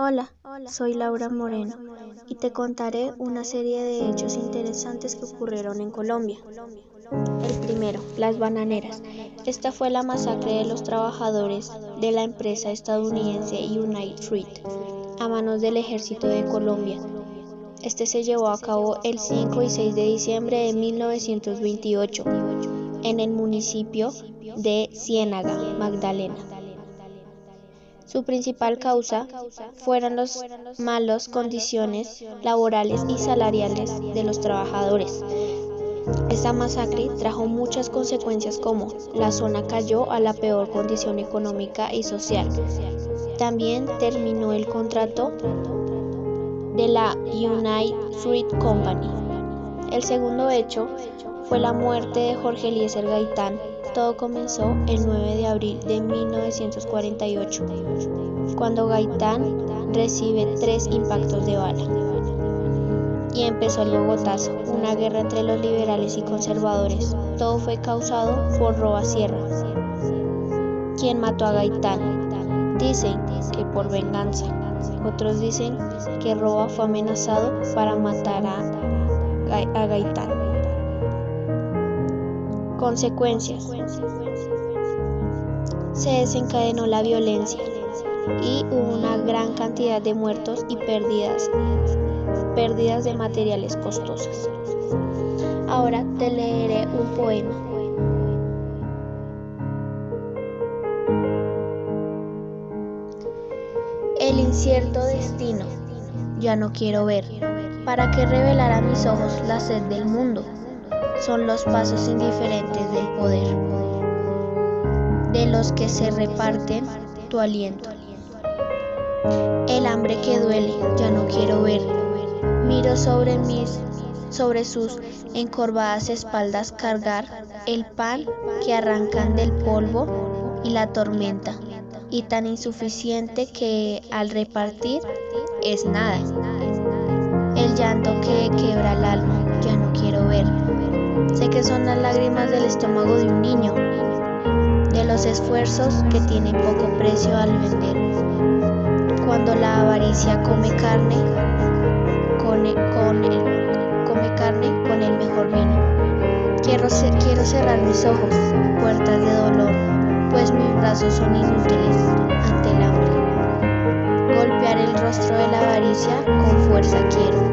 Hola, soy Laura Moreno y te contaré una serie de hechos interesantes que ocurrieron en Colombia. El primero, las bananeras. Esta fue la masacre de los trabajadores de la empresa estadounidense United Fruit a manos del ejército de Colombia. Este se llevó a cabo el 5 y 6 de diciembre de 1928 en el municipio de Ciénaga, Magdalena. Su principal causa fueron las malas condiciones laborales y salariales de los trabajadores. Esta masacre trajo muchas consecuencias como la zona cayó a la peor condición económica y social. También terminó el contrato de la United Fruit Company. El segundo hecho fue la muerte de Jorge Eliezer Gaitán, todo comenzó el 9 de abril de 1948, cuando Gaitán recibe tres impactos de bala. Y empezó el Bogotazo, una guerra entre los liberales y conservadores. Todo fue causado por Roba Sierra, quien mató a Gaitán. Dicen que por venganza. Otros dicen que Roba fue amenazado para matar a, a Gaitán. Consecuencias. Se desencadenó la violencia y hubo una gran cantidad de muertos y pérdidas, pérdidas de materiales costosos. Ahora te leeré un poema. El incierto destino, ya no quiero ver, para que revelar a mis ojos la sed del mundo son los pasos indiferentes del poder, de los que se reparten tu aliento. El hambre que duele, ya no quiero ver. Miro sobre mis sobre sus encorvadas espaldas cargar el pan que arrancan del polvo y la tormenta, y tan insuficiente que al repartir es nada. El llanto que quebra el alma, ya no quiero ver. Sé que son las lágrimas del estómago de un niño, de los esfuerzos que tienen poco precio al vender. Cuando la avaricia come carne, con el, con come carne con el mejor vino. Quiero, quiero cerrar mis ojos, puertas de dolor, pues mis brazos son inútiles ante el hambre. Golpear el rostro de la avaricia con fuerza quiero,